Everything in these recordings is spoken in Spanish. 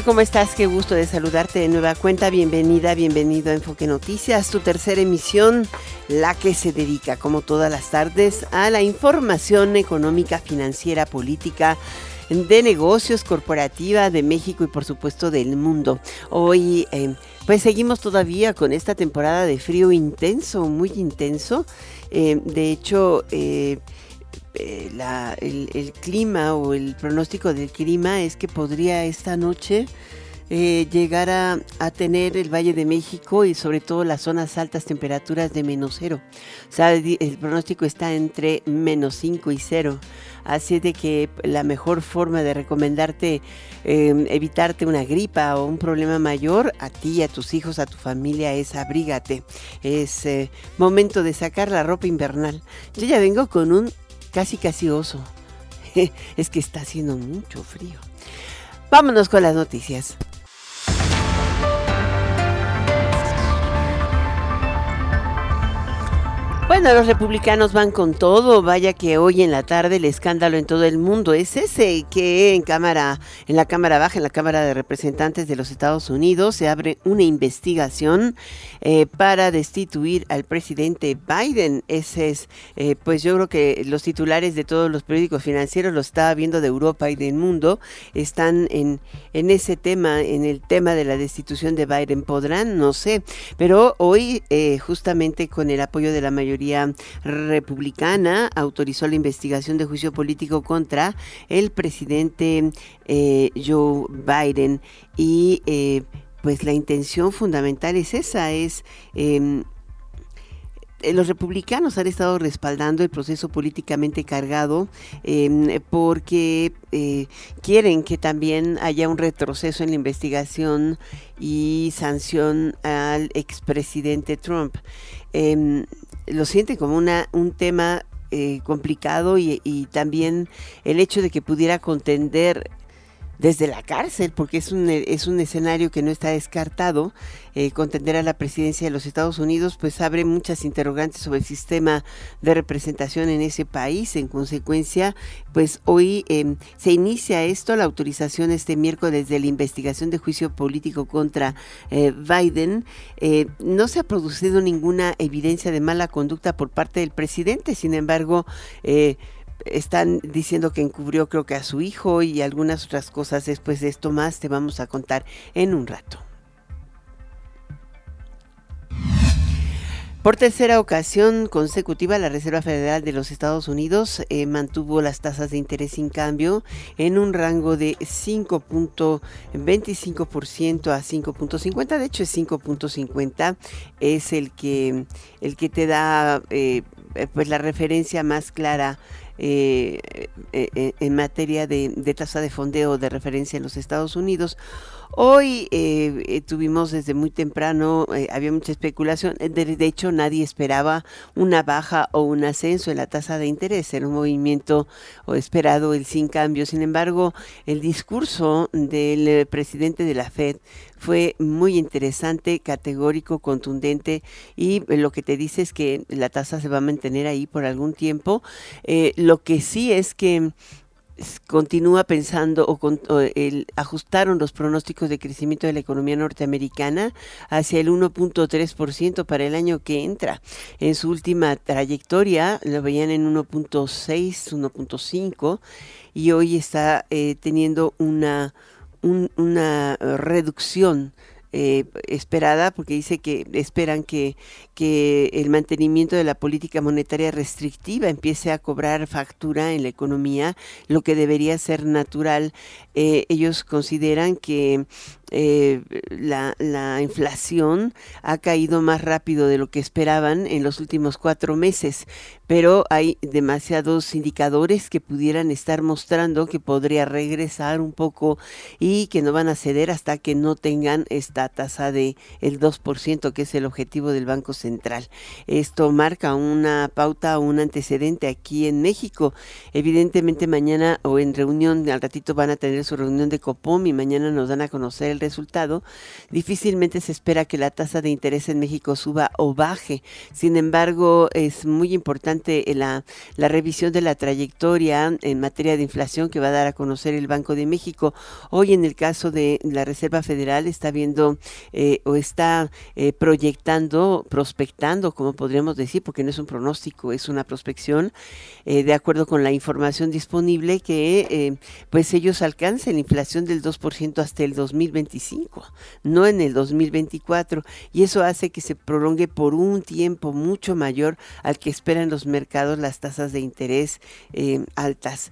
¿Cómo estás? Qué gusto de saludarte de nueva cuenta. Bienvenida, bienvenido a Enfoque Noticias, tu tercera emisión, la que se dedica, como todas las tardes, a la información económica, financiera, política, de negocios, corporativa de México y por supuesto del mundo. Hoy eh, pues seguimos todavía con esta temporada de frío intenso, muy intenso. Eh, de hecho, eh, eh, la, el, el, clima o el pronóstico del clima es que podría esta noche eh, llegar a, a, tener el Valle de México y sobre todo las zonas altas temperaturas de menos cero. O sea, el, el pronóstico está entre menos 5 y 0. Así de que la mejor forma de recomendarte eh, evitarte una gripa o un problema mayor a ti, a tus hijos, a tu familia es abrígate. Es eh, momento de sacar la ropa invernal. Yo ya vengo con un casi casi oso. es que está haciendo mucho frío. Vámonos con las noticias. Bueno, los republicanos van con todo. Vaya que hoy en la tarde el escándalo en todo el mundo es ese que en cámara, en la cámara baja, en la Cámara de Representantes de los Estados Unidos, se abre una investigación eh, para destituir al presidente Biden. Ese es, eh, pues yo creo que los titulares de todos los periódicos financieros, lo estaba viendo de Europa y del mundo, están en, en ese tema, en el tema de la destitución de Biden. Podrán, no sé, pero hoy eh, justamente con el apoyo de la mayoría republicana autorizó la investigación de juicio político contra el presidente eh, Joe Biden y eh, pues la intención fundamental es esa, es eh, los republicanos han estado respaldando el proceso políticamente cargado eh, porque quieren que también haya un retroceso en la investigación y sanción al expresidente Trump. Eh, lo sienten como una, un tema eh, complicado y, y, también el hecho de que pudiera contender desde la cárcel, porque es un, es un escenario que no está descartado, eh, contender a la presidencia de los Estados Unidos, pues abre muchas interrogantes sobre el sistema de representación en ese país. En consecuencia, pues hoy eh, se inicia esto, la autorización este miércoles de la investigación de juicio político contra eh, Biden. no se ha producido ninguna evidencia de mala conducta por parte del presidente, sin embargo, están diciendo que encubrió creo que a su hijo y algunas otras cosas después de esto más te vamos a contar en un rato. Por tercera ocasión consecutiva, la Reserva Federal de los Estados Unidos eh, mantuvo las tasas de interés sin cambio en un rango de 5.25% a 5.50. De hecho, es 5.50 es el que el que te da eh, pues la referencia más clara eh, eh, en materia de, tasa de fondeo de referencia en los Estados Unidos. Hoy eh, tuvimos desde muy temprano, eh, había mucha especulación, de, de, hecho nadie esperaba una baja o un ascenso en la tasa de interés, era un movimiento o esperado el sin cambio. Sin embargo, el discurso del presidente de la Fed fue muy interesante, categórico, contundente y lo que te dice es que la tasa se va a mantener ahí por algún tiempo. Eh, lo que sí es que continúa pensando o, con, el, ajustaron los pronósticos de crecimiento de la economía norteamericana hacia el 1.3% para el año que entra. En su última trayectoria lo veían en 1.6, 1.5 y hoy está eh, teniendo una, un, una reducción eh, esperada porque dice que esperan que, que el mantenimiento de la política monetaria restrictiva empiece a cobrar factura en la economía, lo que debería ser natural. Eh, ellos consideran que eh, la, la, inflación ha caído más rápido de lo que esperaban en los últimos cuatro meses, pero hay demasiados indicadores que pudieran estar mostrando que podría regresar un poco y que no van a ceder hasta que no tengan esta tasa de el 2%, que es el objetivo del Banco Central. Esto marca una pauta, un antecedente aquí en México. Evidentemente mañana o en reunión, al ratito van a tener su reunión de Copom y mañana nos dan a conocer el resultado. Difícilmente se espera que la tasa de interés en México suba o baje. Sin embargo, es muy importante la, la revisión de la trayectoria en materia de inflación que va a dar a conocer el Banco de México. Hoy en el caso de la Reserva Federal está viendo eh, o está eh, proyectando, prospectando, como podríamos decir, porque no es un pronóstico, es una prospección, eh, de acuerdo con la información disponible, que pues ellos alcancen la inflación del 2% hasta el 2025, no en el 2024, y eso hace que se prolongue por un tiempo mucho mayor al que esperan los mercados las tasas de interés altas.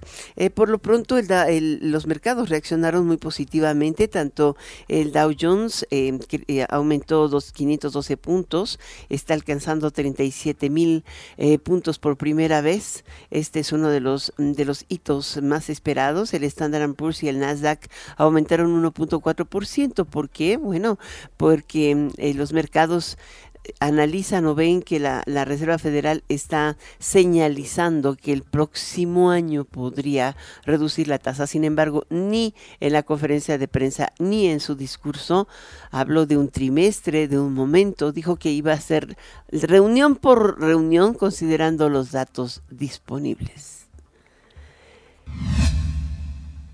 por lo pronto, los mercados reaccionaron muy positivamente, tanto el Dow Jones eh, eh, aumentó dos, 512 puntos, está alcanzando 37 mil eh, puntos por primera vez. Este es uno de los, de los hitos más esperados. El Standard Poor's y el Nasdaq aumentaron 1.4%. ¿Por qué? Bueno, porque los mercados analizan o ven que la, la, Reserva Federal está señalizando que el próximo año podría reducir la tasa. Sin embargo, ni en la conferencia de prensa ni en su discurso habló de un trimestre, de un momento. Dijo que iba a ser reunión por reunión considerando los datos disponibles.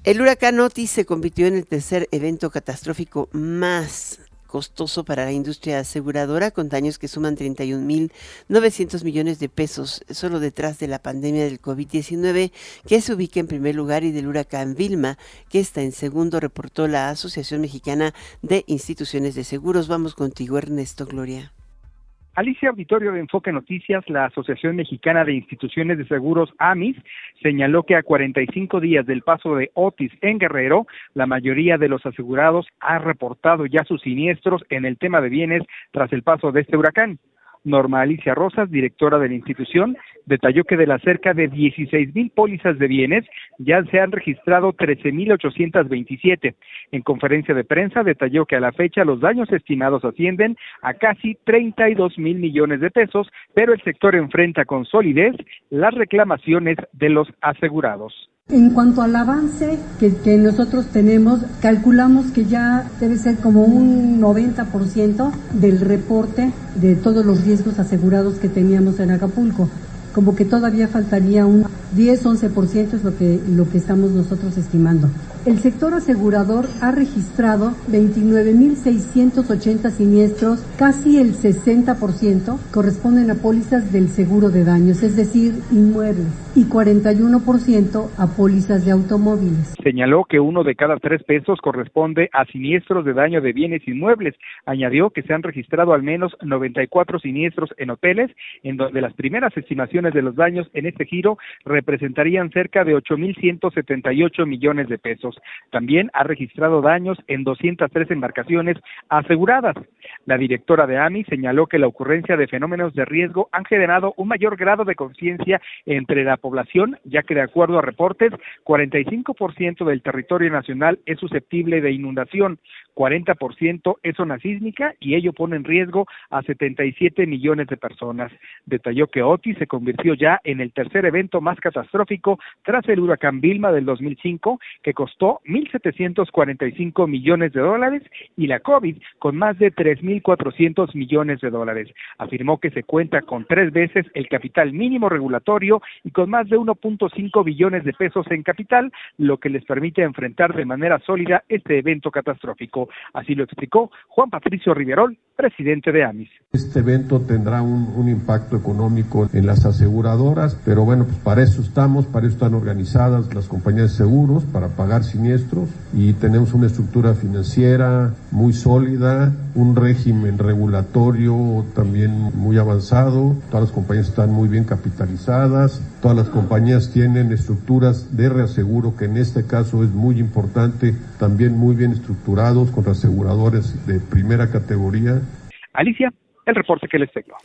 El huracán Otis se convirtió en el tercer evento catastrófico más costoso para la industria aseguradora, con daños que suman 31.900 millones de pesos, solo detrás de la pandemia del COVID-19, que se ubica en primer lugar, y del huracán Vilma, que está en segundo, reportó la Asociación Mexicana de Instituciones de Seguros. Vamos contigo, Ernesto Gloria. Alicia Auditorio de Enfoque Noticias, la Asociación Mexicana de Instituciones de Seguros AMIS, señaló que a 45 días del paso de Otis en Guerrero, la mayoría de los asegurados ha reportado ya sus siniestros en el tema de bienes tras el paso de este huracán. Norma Alicia Rosas, directora de la institución, detalló que de las cerca de 16 mil pólizas de bienes ya se han registrado 13.827. En conferencia de prensa detalló que a la fecha los daños estimados ascienden a casi 32 mil millones de pesos, pero el sector enfrenta con solidez las reclamaciones de los asegurados. En cuanto al avance que, nosotros tenemos, calculamos que ya debe ser como un 90% del reporte de todos los riesgos asegurados que teníamos en Acapulco. Como que todavía faltaría un 10-11% es lo que, lo que estamos nosotros estimando. El sector asegurador ha registrado 29.680 siniestros, casi el 60% corresponden a pólizas del seguro de daños, es decir, inmuebles, y 41% a pólizas de automóviles. Señaló que uno de cada tres pesos corresponde a siniestros de daño de bienes inmuebles. Añadió que se han registrado al menos 94 siniestros en hoteles, en donde las primeras estimaciones de los daños en este giro representarían cerca de 8.178 millones de pesos. También ha registrado daños en 203 embarcaciones aseguradas. La directora de AMI señaló que la ocurrencia de fenómenos de riesgo han generado un mayor grado de conciencia entre la población, ya que de acuerdo a reportes, 45% del territorio nacional es susceptible de inundación, 40% es zona sísmica y ello pone en riesgo a 77 millones de personas. Detalló que Otis se convirtió ya en el tercer evento más catastrófico tras el huracán Vilma del 2005, que costó 1.745 millones de dólares, y la COVID con más de 3.400 millones de dólares. Afirmó que se cuenta con tres veces el capital mínimo regulatorio y con más de 1.5 billones de pesos en capital, lo que les permite enfrentar de manera sólida este evento catastrófico. Así lo explicó Juan Patricio Riverol, presidente de AMIS. Este evento tendrá un, impacto económico en las aseguradoras, pero bueno, pues para eso estamos, para eso están organizadas las compañías de seguros, para pagar siniestros y tenemos una estructura financiera muy sólida, un régimen regulatorio también muy avanzado, todas las compañías están muy bien capitalizadas, todas las compañías tienen estructuras de reaseguro que en este caso es muy importante, también muy bien estructurados con reaseguradores de primera categoría. Alicia el reporte que les tengo.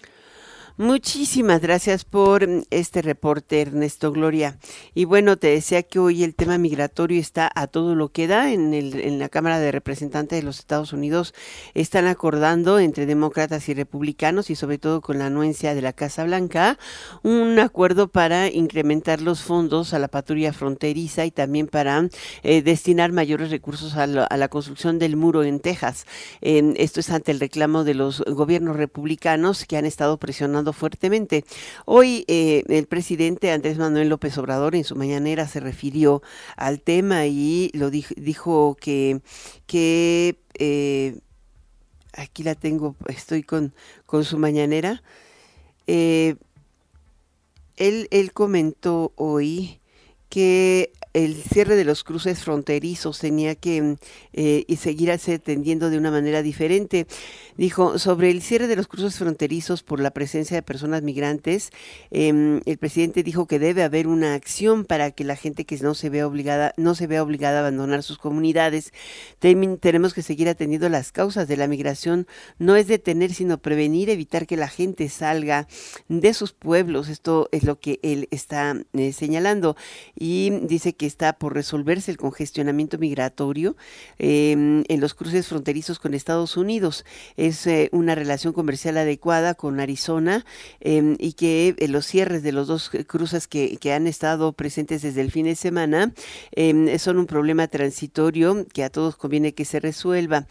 Muchísimas gracias por este reporte, Ernesto Gloria. Y bueno, te decía que hoy el tema migratorio está a todo lo que da en, el, en la Cámara de Representantes de los Estados Unidos. Están acordando entre demócratas y republicanos y sobre todo con la anuencia de la Casa Blanca un acuerdo para incrementar los fondos a la patrulla fronteriza y también para eh, destinar mayores recursos a la, construcción del muro en Texas. esto es ante el reclamo de los gobiernos republicanos que han estado presionando fuertemente. Hoy eh, el presidente Andrés Manuel López Obrador en su mañanera se refirió al tema y lo dijo, dijo que, que eh, aquí la tengo, estoy con, con su mañanera. Eh, él, él comentó hoy que el cierre de los cruces fronterizos tenía que eh, seguirse atendiendo de una manera diferente. Dijo, sobre el cierre de los cruces fronterizos por la presencia de personas migrantes, em, el presidente dijo que debe haber una acción para que la gente que no se vea obligada, no se vea obligada a abandonar sus comunidades. tenemos que seguir atendiendo las causas de la migración. No es detener, sino prevenir, evitar que la gente salga de sus pueblos. Esto es lo que él está eh, señalando. Y dice que que está por resolverse el congestionamiento migratorio em, en los cruces fronterizos con Estados Unidos. Es eh, una relación comercial adecuada con Arizona em, y que eh, los cierres de los dos cruces que, han estado presentes desde el fin de semana em, son un problema transitorio que a todos conviene que se resuelva.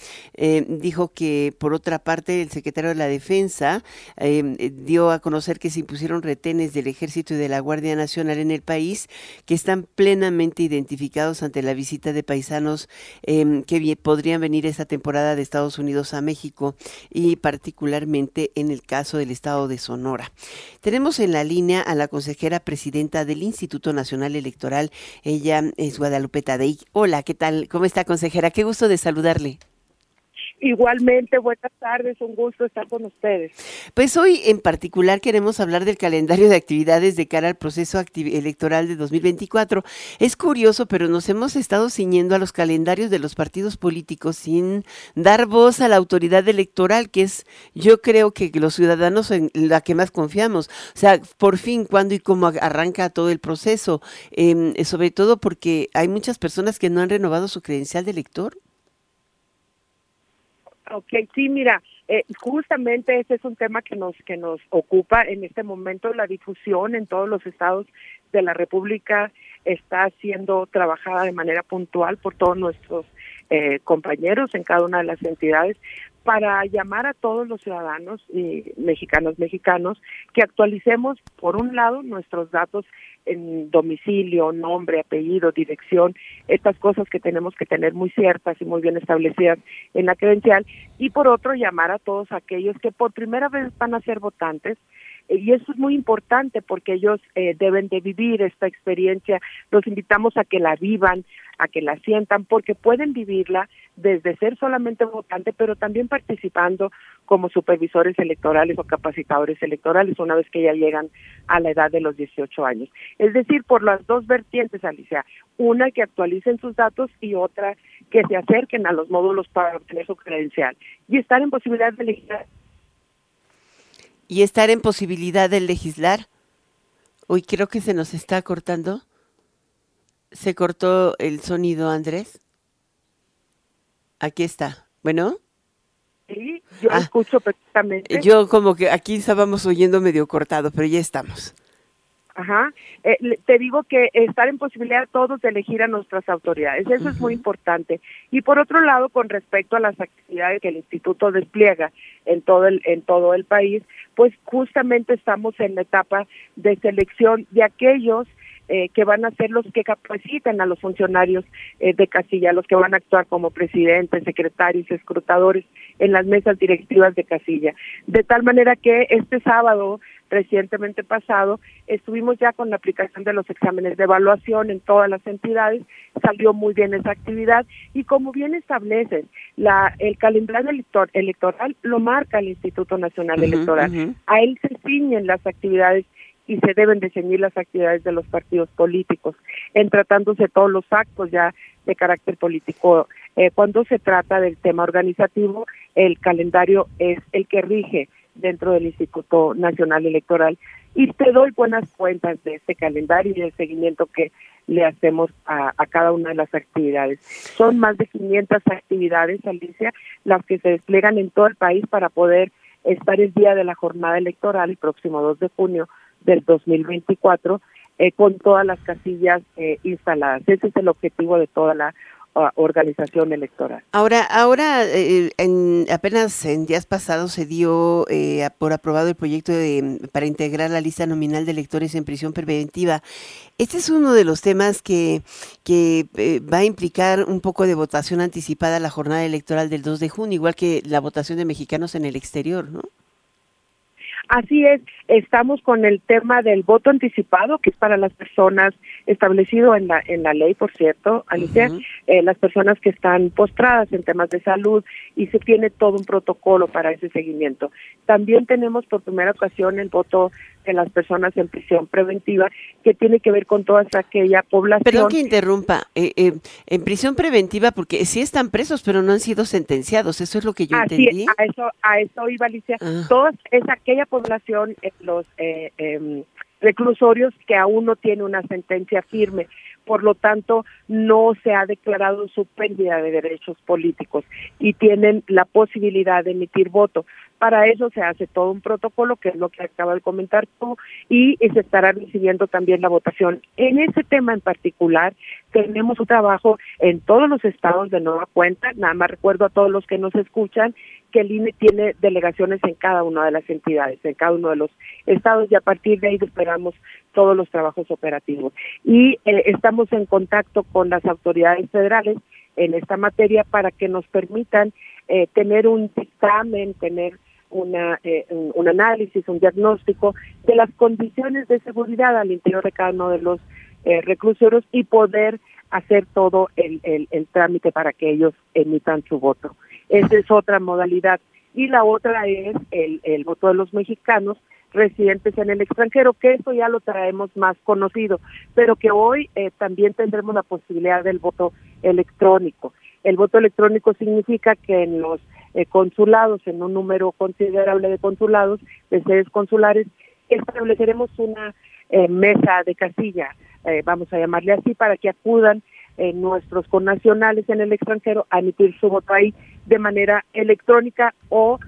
dijo que, por otra parte, el secretario de la Defensa dio a conocer que se impusieron retenes del Ejército y de la Guardia Nacional en el país que están plenamente identificados ante la visita de paisanos em, que podrían venir esta temporada de Estados Unidos a México y particularmente en el caso del estado de Sonora. Tenemos en la línea a la consejera presidenta del Instituto Nacional Electoral. Ella es Guadalupe Tadei. Hola, ¿qué tal? ¿Cómo está, consejera? Qué gusto de saludarle. Igualmente, buenas tardes, un gusto estar con ustedes. Pues hoy en particular queremos hablar del calendario de actividades de cara al proceso electoral de 2024. Es curioso, pero nos hemos estado ciñendo a los calendarios de los partidos políticos sin dar voz a la autoridad electoral, que es yo creo que los ciudadanos en la que más confiamos. O sea, por fin, cuándo y cómo arranca todo el proceso, em, sobre todo porque hay muchas personas que no han renovado su credencial de elector. Ok, sí, mira, eh, justamente ese es un tema que nos que nos ocupa en este momento. La difusión en todos los estados de la República está siendo trabajada de manera puntual por todos nuestros eh, compañeros en cada una de las entidades para llamar a todos los ciudadanos y mexicanos mexicanos que actualicemos por un lado nuestros datos en domicilio, nombre, apellido, dirección, estas cosas que tenemos que tener muy ciertas y muy bien establecidas en la credencial y por otro llamar a todos aquellos que por primera vez van a ser votantes y eso es muy importante porque ellos eh, deben de vivir esta experiencia. Los invitamos a que la vivan, a que la sientan, porque pueden vivirla desde ser solamente votante, pero también participando como supervisores electorales o capacitadores electorales una vez que ya llegan a la edad de los 18 años. Es decir, por las dos vertientes, Alicia, una que actualicen sus datos y otra que se acerquen a los módulos para obtener su credencial y estar en posibilidad de elegir y estar en posibilidad de legislar. Hoy creo que se nos está cortando. ¿Se cortó el sonido, Andrés? Aquí está. Bueno. Sí, yo ah, escucho perfectamente. Yo como que aquí estábamos oyendo medio cortado, pero ya estamos. Ajá. Eh, te digo que estar en posibilidad todos de elegir a nuestras autoridades, eso es muy importante. Y por otro lado, con respecto a las actividades que el instituto despliega en todo el en todo el país, pues justamente estamos en la etapa de selección de aquellos eh, que van a ser los que capaciten a los funcionarios eh, de casilla, los que van a actuar como presidentes, secretarios, escrutadores en las mesas directivas de casilla. De tal manera que este sábado recientemente pasado, estuvimos ya con la aplicación de los exámenes de evaluación en todas las entidades, salió muy bien esa actividad y como bien establecen, la, el calendario electoral lo marca el Instituto Nacional Electoral. A él se ciñen las actividades y se deben de ceñir las actividades de los partidos políticos, en tratándose todos los actos ya de carácter político. Eh, cuando se trata del tema organizativo, el calendario es el que rige dentro del Instituto Nacional Electoral y te doy buenas cuentas de este calendario y del seguimiento que le hacemos a, cada una de las actividades. Son más de 500 actividades, Alicia, las que se despliegan en todo el país para poder estar el día de la jornada electoral, el próximo 2 de junio del 2024, eh, con todas las casillas eh, instaladas. Ese es el objetivo de toda la organización electoral. Ahora, ahora eh, en, apenas en días pasados se dio eh, por aprobado el proyecto de, para integrar la lista nominal de electores en prisión preventiva. Este es uno de los temas que, que eh, va a implicar un poco de votación anticipada a la jornada electoral del 2 de junio, igual que la votación de mexicanos en el exterior, ¿no? Así es, estamos con el tema del voto anticipado, que es para las personas establecido en la en la ley, por cierto, Alicia, eh, las personas que están postradas en temas de salud y se tiene todo un protocolo para ese seguimiento. También tenemos por primera ocasión el voto de las personas en prisión preventiva, que tiene que ver con toda aquella población. Perdón que interrumpa, eh, eh, en prisión preventiva, porque sí están presos, pero no han sido sentenciados, eso es lo que yo entendí. a eso, a eso iba Alicia. Ah. Toda es aquella población, en los eh, em, reclusorios que aún no tiene una sentencia firme por lo tanto no se ha declarado su pérdida de derechos políticos y tienen la posibilidad de emitir voto. Para eso se hace todo un protocolo, que es lo que acaba de comentar tú, y se estará recibiendo también la votación. En ese tema en particular, tenemos un trabajo en todos los estados de nueva cuenta, nada más recuerdo a todos los que nos escuchan que el INE tiene delegaciones en cada una de las entidades, en cada uno de los estados y a partir de ahí esperamos todos los trabajos operativos. Y eh, estamos en contacto con las autoridades federales en esta materia para que nos permitan eh, tener un dictamen, tener una, eh, un, análisis, un diagnóstico de las condiciones de seguridad al interior de cada uno de los eh, y poder hacer todo el, el, trámite para que ellos emitan su voto. Esa es otra modalidad. Y la otra es el, el voto de los mexicanos residentes en el extranjero, que eso ya lo traemos más conocido, pero que hoy eh, también tendremos la posibilidad del voto electrónico. El voto electrónico significa que en los eh, consulados, en un número considerable de consulados, de sedes consulares, estableceremos una eh, mesa de casilla, eh, vamos a llamarle así, para que acudan nuestros connacionales en el extranjero a emitir su voto ahí de manera electrónica o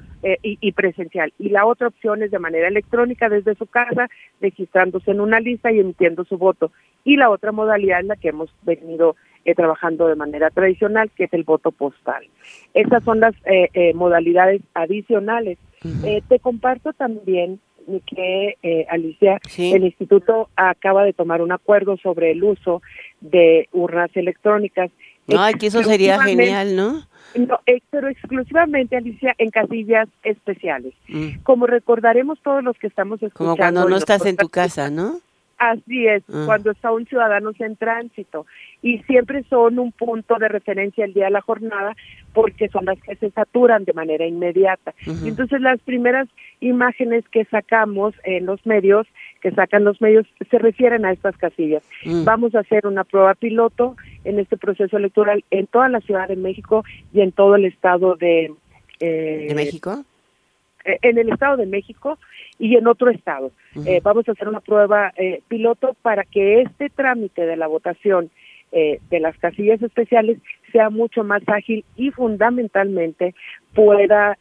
y, y, presencial. Y la otra opción es de manera electrónica desde su casa, registrándose en una lista y emitiendo su voto. Y la otra modalidad en la que hemos venido eh, trabajando de manera tradicional, que es el voto postal. Esas son las eh, eh, modalidades adicionales. te comparto también que, Alicia, el instituto acaba de tomar un acuerdo sobre el uso de urnas electrónicas. Ay, que eso sería genial, ¿no? No, pero exclusivamente, Alicia, en casillas especiales. Mm. Como recordaremos todos los que estamos escuchando. Como cuando no estás en tu casa, ¿no? Así es, ah. cuando está un ciudadano en tránsito y siempre son un punto de referencia el día de la jornada porque son las que se saturan de manera inmediata. Entonces las primeras imágenes que sacamos en los medios, que sacan los medios, se refieren a estas casillas. Mm. Vamos a hacer una prueba piloto en este proceso electoral en toda la Ciudad de México y en todo el estado de... Eh, ¿De México? Eh, en el Estado de México y en otro estado. Eh, vamos a hacer una prueba eh, piloto para que este trámite de la votación de las casillas especiales sea mucho más ágil y fundamentalmente pueda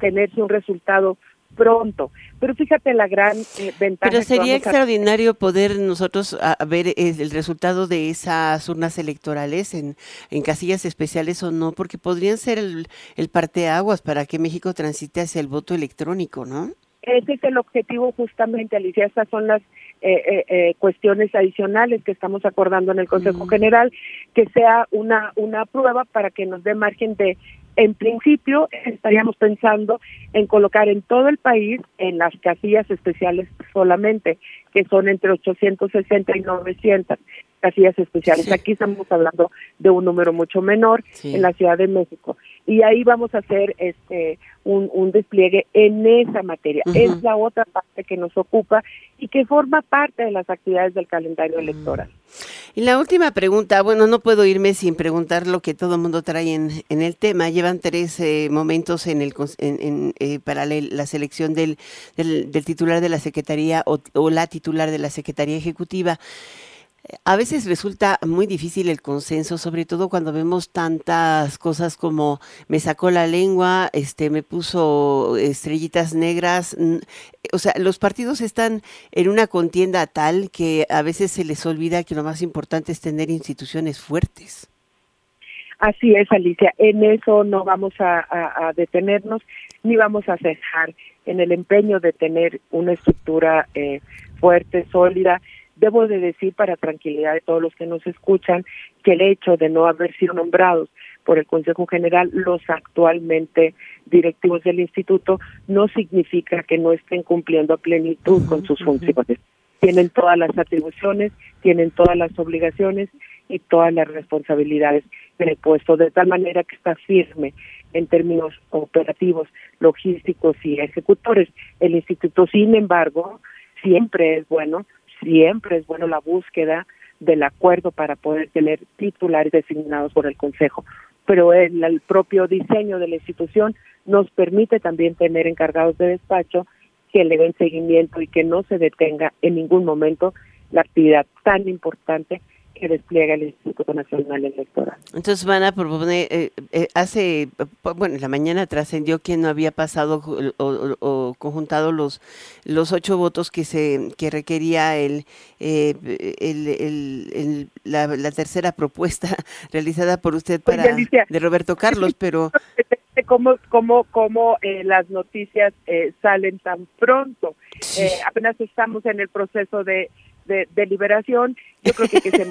tenerse un resultado pronto. Pero fíjate la gran eh, ventaja. Pero sería extraordinario poder nosotros ver el resultado de esas urnas electorales en, en casillas especiales o no, porque podrían ser el, el parteaguas para que México transite hacia el voto electrónico, ¿no? Ese es el objetivo justamente, Alicia. Estas son las eh, eh, cuestiones adicionales que estamos acordando en el Consejo General, que sea una, una prueba para que nos dé margen de en principio, estaríamos pensando en colocar en todo el país, en las casillas especiales solamente, que son entre 860 y 900 casillas especiales. Aquí estamos hablando de un número mucho menor en la Ciudad de México. Y ahí vamos a hacer este un, un despliegue en esa materia. Es la otra parte que nos ocupa y que forma parte de las actividades del calendario electoral. Y la última pregunta, bueno, no puedo irme sin preguntar lo que todo el mundo trae en, en el tema. Llevan tres eh, momentos en el en, eh, para la selección del, del, titular de la Secretaría o, o la titular de la Secretaría Ejecutiva. A veces resulta muy difícil el consenso, sobre todo cuando vemos tantas cosas como me sacó la lengua, este me puso estrellitas negras, o sea, los partidos están en una contienda tal que a veces se les olvida que lo más importante es tener instituciones fuertes. Así es, Alicia, en eso no vamos a, detenernos ni vamos a cejar en el empeño de tener una estructura eh, fuerte, sólida Debo de decir para tranquilidad de todos los que nos escuchan que el hecho de no haber sido nombrados por el Consejo General los actualmente directivos del instituto no significa que no estén cumpliendo a plenitud con sus funciones. Tienen todas las atribuciones, tienen todas las obligaciones y todas las responsabilidades del puesto, de tal manera que está firme en términos operativos, logísticos y ejecutores. El instituto, sin embargo, siempre es bueno siempre es bueno la búsqueda del acuerdo para poder tener titulares designados por el Consejo, pero el, propio diseño de la institución nos permite también tener encargados de despacho que le den seguimiento y que no se detenga en ningún momento la actividad tan importante que despliega el Instituto Nacional Electoral. Entonces van a proponer, eh, eh, hace, bueno, la mañana trascendió que no había pasado o, conjuntado los los ocho votos que se que requería el, eh, el, la, tercera propuesta realizada por usted para de Roberto Carlos, pero cómo cómo cómo las noticias salen tan pronto. apenas estamos en el proceso de de, deliberación, yo creo que, que se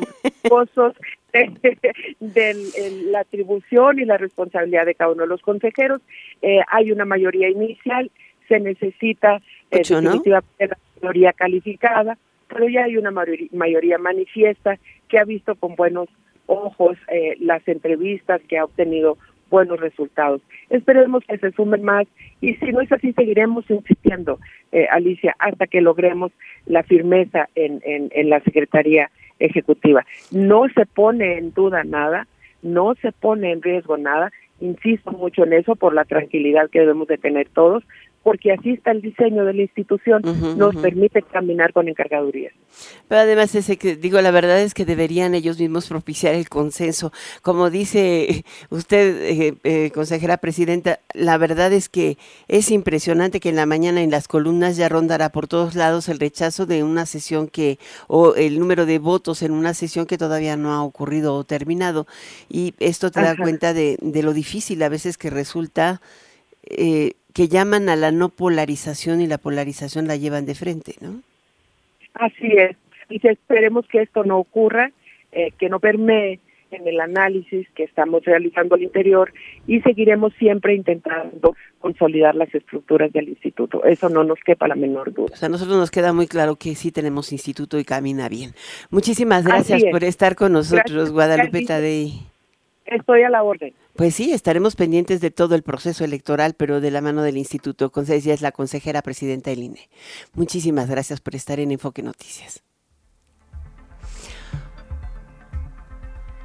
pozos de, la atribución y la responsabilidad de cada uno de los consejeros. Eh, hay una mayoría inicial, se necesita eh, definitivamente la mayoría calificada, pero ya hay una mayoría, manifiesta que ha visto con buenos ojos eh, las entrevistas que ha obtenido buenos resultados. Esperemos que se sumen más y si no es así seguiremos insistiendo, eh, Alicia, hasta que logremos la firmeza en, en, en la Secretaría Ejecutiva. No se pone en duda nada, no se pone en riesgo nada, insisto mucho en eso por la tranquilidad que debemos de tener todos, porque así está el diseño de la institución, nos permite caminar con encargadurías. Pero además, ese que digo, la verdad es que deberían ellos mismos propiciar el consenso. Como dice usted, eh, eh, consejera presidenta, la verdad es que es impresionante que en la mañana en las columnas ya rondará por todos lados el rechazo de una sesión que, o el número de votos en una sesión que todavía no ha ocurrido o terminado. Y esto te da cuenta de, de lo difícil a veces que resulta. Eh, que llaman a la no polarización y la polarización la llevan de frente, ¿no? Así es. Y esperemos que esto no ocurra, eh, que no permee en el análisis que estamos realizando al interior y seguiremos siempre intentando consolidar las estructuras del instituto. Eso no nos quepa la menor duda. O sea, a nosotros nos queda muy claro que sí tenemos instituto y camina bien. Muchísimas gracias por estar con nosotros, Guadalupe Tadei. Estoy a la orden. Pues sí, estaremos pendientes de todo el proceso electoral, pero de la mano del instituto. Ella es la consejera presidenta del INE. Muchísimas gracias por estar en Enfoque Noticias.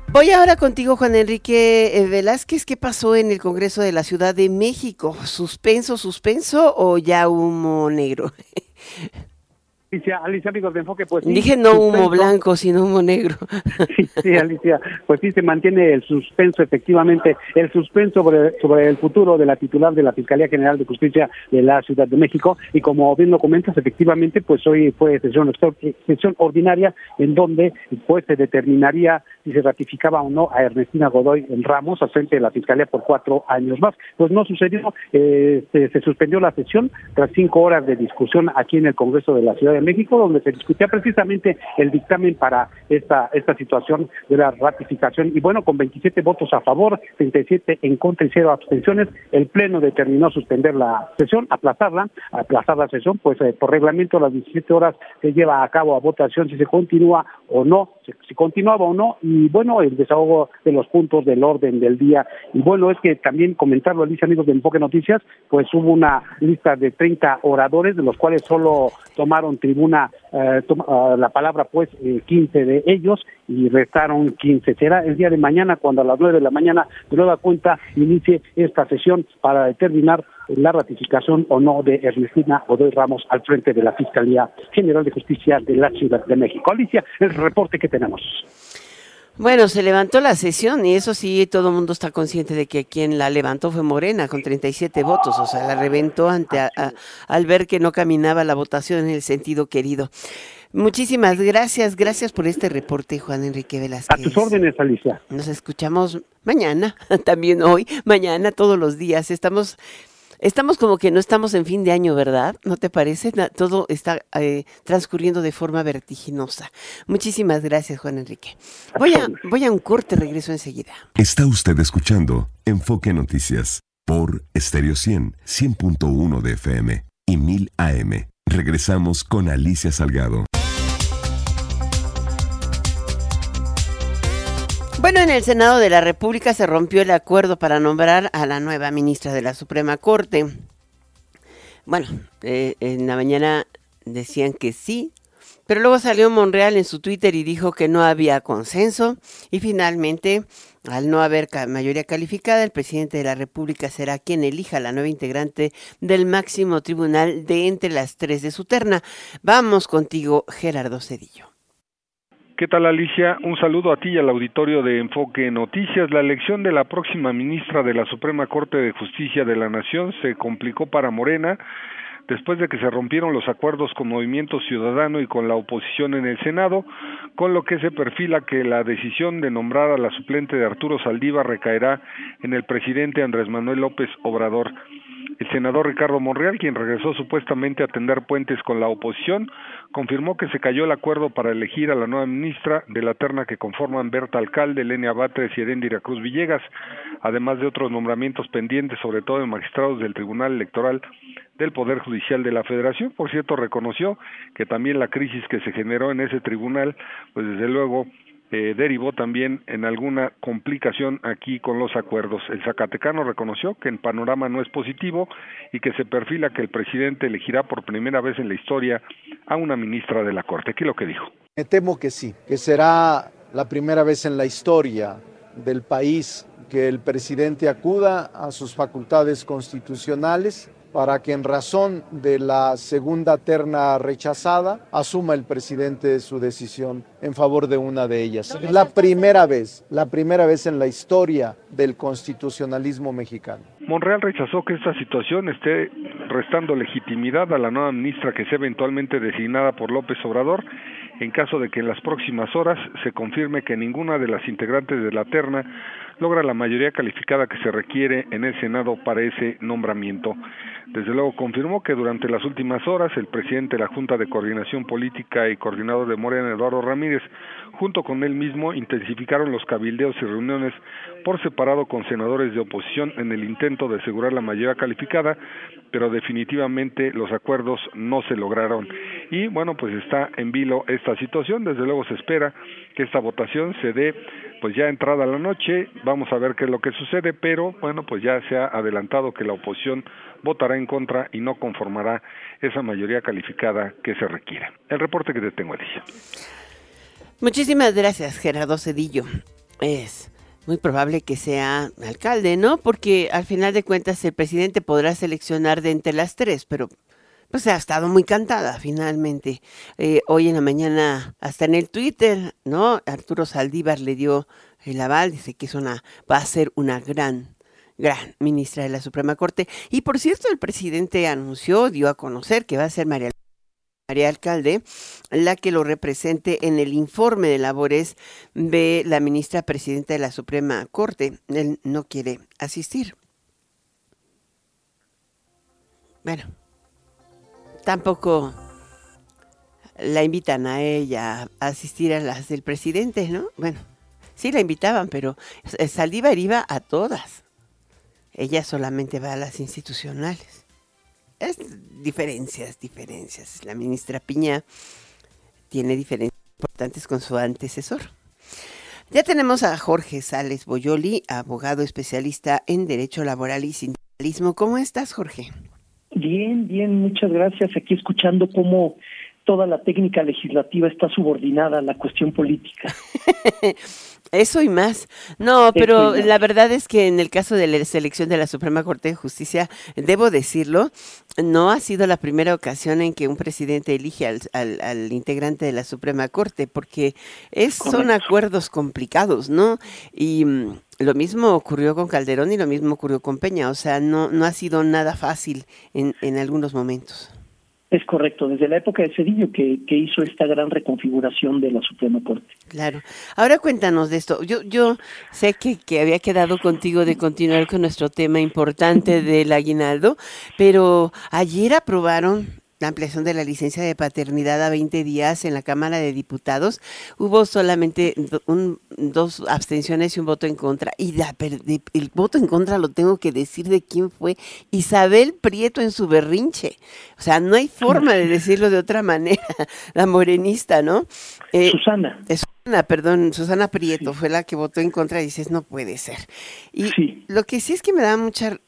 Voy ahora contigo, Juan Enrique eh, Velázquez. ¿Qué pasó en el Congreso de la Ciudad de México? ¿Suspenso, suspenso o ya humo negro? Alicia, Alicia, amigos de Enfoque, pues Dije no humo blanco, sino humo negro. Sí, sí, Alicia, pues sí se mantiene el suspenso, efectivamente, el suspenso sobre, sobre el futuro de la titular de la Fiscalía General de Justicia de la Ciudad de México. Y como bien lo comentas, efectivamente, pues hoy fue sesión, sesión ordinaria en donde pues se determinaría si se ratificaba o no a Ernestina Godoy en Ramos al frente de la Fiscalía por cuatro años más. Pues no sucedió, eh, se, se suspendió la sesión tras cinco horas de discusión aquí en el Congreso de la Ciudad de México, donde se discutía precisamente el dictamen para esta, esta situación de la ratificación. Y bueno, con 27 votos a favor, 37 en contra y cero abstenciones, el Pleno determinó suspender la sesión, aplazarla, aplazar la sesión, pues eh, por reglamento las 17 horas se lleva a cabo a votación si se continúa o no, si, si continuaba o no, y bueno, el desahogo de los puntos del orden del día. Y bueno, es que también comentarlo, Alicia, amigos de Enfoque Noticias, pues hubo una lista de 30 oradores, de los cuales solo tomaron tribuna eh, ah, la palabra, pues, 15 eh, de ellos y restaron 15. Será el día de mañana, cuando a las 9 de la mañana, de nueva cuenta, inicie esta sesión para determinar la ratificación o no de Ernestina Godoy Ramos al frente de la Fiscalía General de Justicia de la Ciudad de México. Alicia, el reporte que tenemos. Bueno, se levantó la sesión y eso sí, todo el mundo está consciente de que quien la levantó fue Morena con 37 votos, o sea, la reventó ante al ver que no caminaba la votación en el sentido querido. Muchísimas gracias, gracias por este reporte, Juan Enrique Velázquez. A tus órdenes, Alicia. Nos escuchamos mañana, también hoy, mañana, todos los días. Estamos Estamos como que no estamos en fin de año, ¿verdad? ¿No te parece? Todo está eh, transcurriendo de forma vertiginosa. Muchísimas gracias, Juan Enrique. Voy a, voy a un corte, regreso enseguida. Está usted escuchando Enfoque Noticias por Stereo 100, 100.1 de FM y 1000 AM. Regresamos con Alicia Salgado. Bueno, en el Senado de la República se rompió el acuerdo para nombrar a la nueva ministra de la Suprema Corte. Bueno, eh, en la mañana decían que sí, pero luego salió Monreal en su Twitter y dijo que no había consenso y finalmente, al no haber mayoría calificada, el presidente de la República será quien elija la nueva integrante del máximo tribunal de entre las tres de su terna. Vamos contigo, Gerardo Cedillo. ¿Qué tal Alicia? Un saludo a ti y al auditorio de Enfoque Noticias. La elección de la próxima ministra de la Suprema Corte de Justicia de la Nación se complicó para Morena después de que se rompieron los acuerdos con Movimiento Ciudadano y con la oposición en el Senado, con lo que se perfila que la decisión de nombrar a la suplente de Arturo Saldívar recaerá en el presidente Andrés Manuel López Obrador. El senador Ricardo Monreal, quien regresó supuestamente a tender puentes con la oposición, confirmó que se cayó el acuerdo para elegir a la nueva ministra de la terna que conforman Berta Alcalde, Lenia Batres y Erendira Cruz Villegas, además de otros nombramientos pendientes, sobre todo de magistrados del Tribunal Electoral del Poder Judicial de la Federación. Por cierto, reconoció que también la crisis que se generó en ese tribunal, pues desde luego eh, derivó también en alguna complicación aquí con los acuerdos. El Zacatecano reconoció que el panorama no es positivo y que se perfila que el presidente elegirá por primera vez en la historia a una ministra de la Corte. ¿Qué es lo que dijo? Me temo que sí, que será la primera vez en la historia del país que el presidente acuda a sus facultades constitucionales para que en razón de la segunda terna rechazada asuma el presidente su decisión en favor de una de ellas. La primera vez, la primera vez en la historia del constitucionalismo mexicano. Monreal rechazó que esta situación esté restando legitimidad a la nueva ministra que sea eventualmente designada por López Obrador en caso de que en las próximas horas se confirme que ninguna de las integrantes de la terna logra la mayoría calificada que se requiere en el Senado para ese nombramiento. Desde luego confirmó que durante las últimas horas el presidente de la Junta de Coordinación Política y coordinador de Morena, Eduardo Ramírez, junto con él mismo, intensificaron los cabildeos y reuniones por separado con senadores de oposición en el intento de asegurar la mayoría calificada, pero definitivamente los acuerdos no se lograron. Y bueno, pues está en vilo esta situación. Desde luego se espera que esta votación se dé pues ya entrada la noche, vamos a ver qué es lo que sucede, pero bueno, pues ya se ha adelantado que la oposición votará en contra y no conformará esa mayoría calificada que se requiere. El reporte que te tengo, Alicia. Muchísimas gracias, Gerardo Cedillo. Es muy probable que sea alcalde, ¿no? Porque al final de cuentas el presidente podrá seleccionar de entre las tres, pero pues ha estado muy cantada finalmente. Eh, hoy en la mañana, hasta en el Twitter, ¿no? Arturo Saldívar le dio el aval, dice que es una, va a ser una gran gran ministra de la Suprema Corte. Y por cierto, el presidente anunció, dio a conocer que va a ser María, María Alcalde la que lo represente en el informe de labores de la ministra presidenta de la Suprema Corte. Él no quiere asistir. Bueno, tampoco la invitan a ella a asistir a las del presidente, ¿no? Bueno, sí la invitaban, pero Saldívar iba a todas. Ella solamente va a las institucionales. Es diferencias, diferencias. La ministra Piña tiene diferencias importantes con su antecesor. Ya tenemos a Jorge Sales Boyoli, abogado especialista en Derecho Laboral y Sindicalismo. ¿Cómo estás, Jorge? Bien, bien, muchas gracias. Aquí escuchando cómo toda la técnica legislativa está subordinada a la cuestión política. Eso y más. No, pero la verdad es que en el caso de la selección de la Suprema Corte de Justicia, debo decirlo, no ha sido la primera ocasión en que un presidente elige al, al, integrante de la Suprema Corte, porque es, son acuerdos complicados, ¿no? Y mm, lo mismo ocurrió con Calderón y lo mismo ocurrió con Peña, o sea, no, no ha sido nada fácil en, en algunos momentos. Es correcto, desde la época de Cedillo que, que, hizo esta gran reconfiguración de la Suprema Corte. Claro. Ahora cuéntanos de esto. Yo, yo sé que, que había quedado contigo de continuar con nuestro tema importante del aguinaldo, pero ayer aprobaron la ampliación de la licencia de paternidad a 20 días en la Cámara de Diputados. Hubo solamente dos abstenciones y un voto en contra. Y el voto en contra lo tengo que decir de quién fue. Isabel Prieto en su berrinche. O sea, no hay forma de decirlo de otra manera. La morenista, ¿no? Eh, Susana. Susana, perdón, Susana Prieto fue la que votó en contra y dices, no puede ser. Y lo que sí es que me da mucha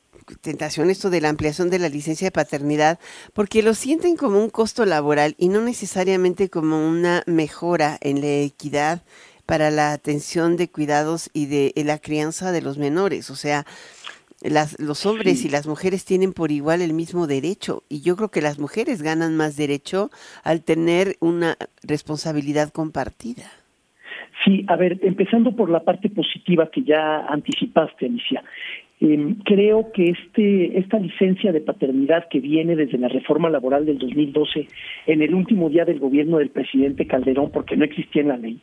tentación esto de la ampliación de la licencia de paternidad, porque lo sienten como un costo laboral y no necesariamente como una mejora en la equidad para la atención de cuidados y de la crianza de los menores. O sea, las, los hombres y las mujeres tienen por igual el mismo derecho y yo creo que las mujeres ganan más derecho al tener una responsabilidad compartida. Sí, a ver, empezando por la parte positiva que ya anticipaste, Alicia. Eh, creo que este, esta licencia de paternidad que viene desde la reforma laboral del 2012, en el último día del gobierno del presidente Calderón, porque no existía en la ley,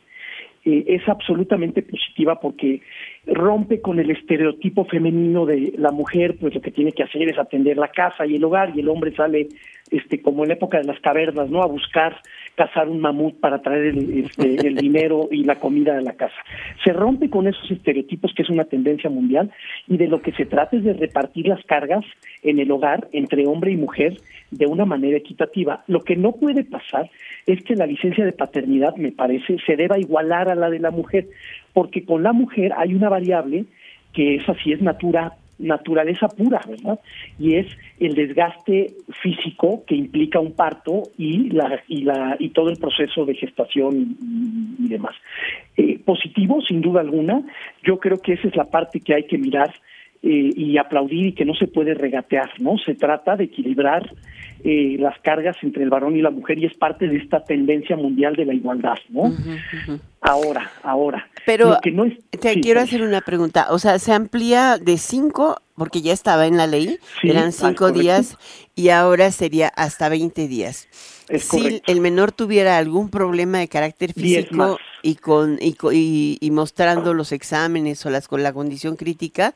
eh, es absolutamente positiva porque rompe con el estereotipo femenino de la mujer, pues lo que tiene que hacer es atender la casa y el hogar y el hombre sale este como en la época de las cavernas, ¿no? a buscar cazar un mamut para traer el, este, el dinero y la comida de la casa. Se rompe con esos estereotipos que es una tendencia mundial y de lo que se trata es de repartir las cargas en el hogar entre hombre y mujer de una manera equitativa. Lo que no puede pasar es que la licencia de paternidad, me parece, se deba igualar a la de la mujer, porque con la mujer hay una variable que es así, es natura, naturaleza pura, ¿verdad? Y es el desgaste físico que implica un parto y la y la y todo el proceso de gestación y, demás. Eh, positivo, sin duda alguna. Yo creo que esa es la parte que hay que mirar eh, y aplaudir y que no se puede regatear, ¿no? Se trata de equilibrar eh, las cargas entre el varón y la mujer y es parte de esta tendencia mundial de la igualdad, ¿no? Ahora, ahora. Pero te quiero hacer una pregunta, o sea, se amplía de cinco, porque ya estaba en la ley, eran cinco días y ahora sería hasta 20 días. si el menor tuviera algún problema de carácter físico y con y, y, mostrando los exámenes o las con la condición crítica,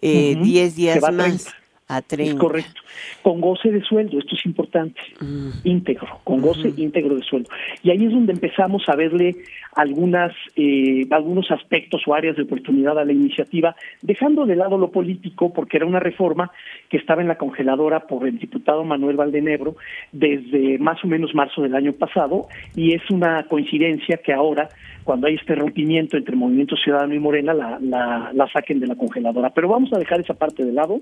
eh, 10 días más. A 30. Es correcto. Con goce de sueldo, esto es importante. Mm. Íntegro, con goce íntegro de sueldo. Y ahí es donde empezamos a verle algunas, eh, algunos aspectos o áreas de oportunidad a la iniciativa, dejando de lado lo político, porque era una reforma que estaba en la congeladora por el diputado Manuel Valdenebro desde más o menos marzo del año pasado, y es una coincidencia que ahora, cuando hay este rompimiento entre Movimiento Ciudadano y Morena, la, la, la saquen de la congeladora. Pero vamos a dejar esa parte de lado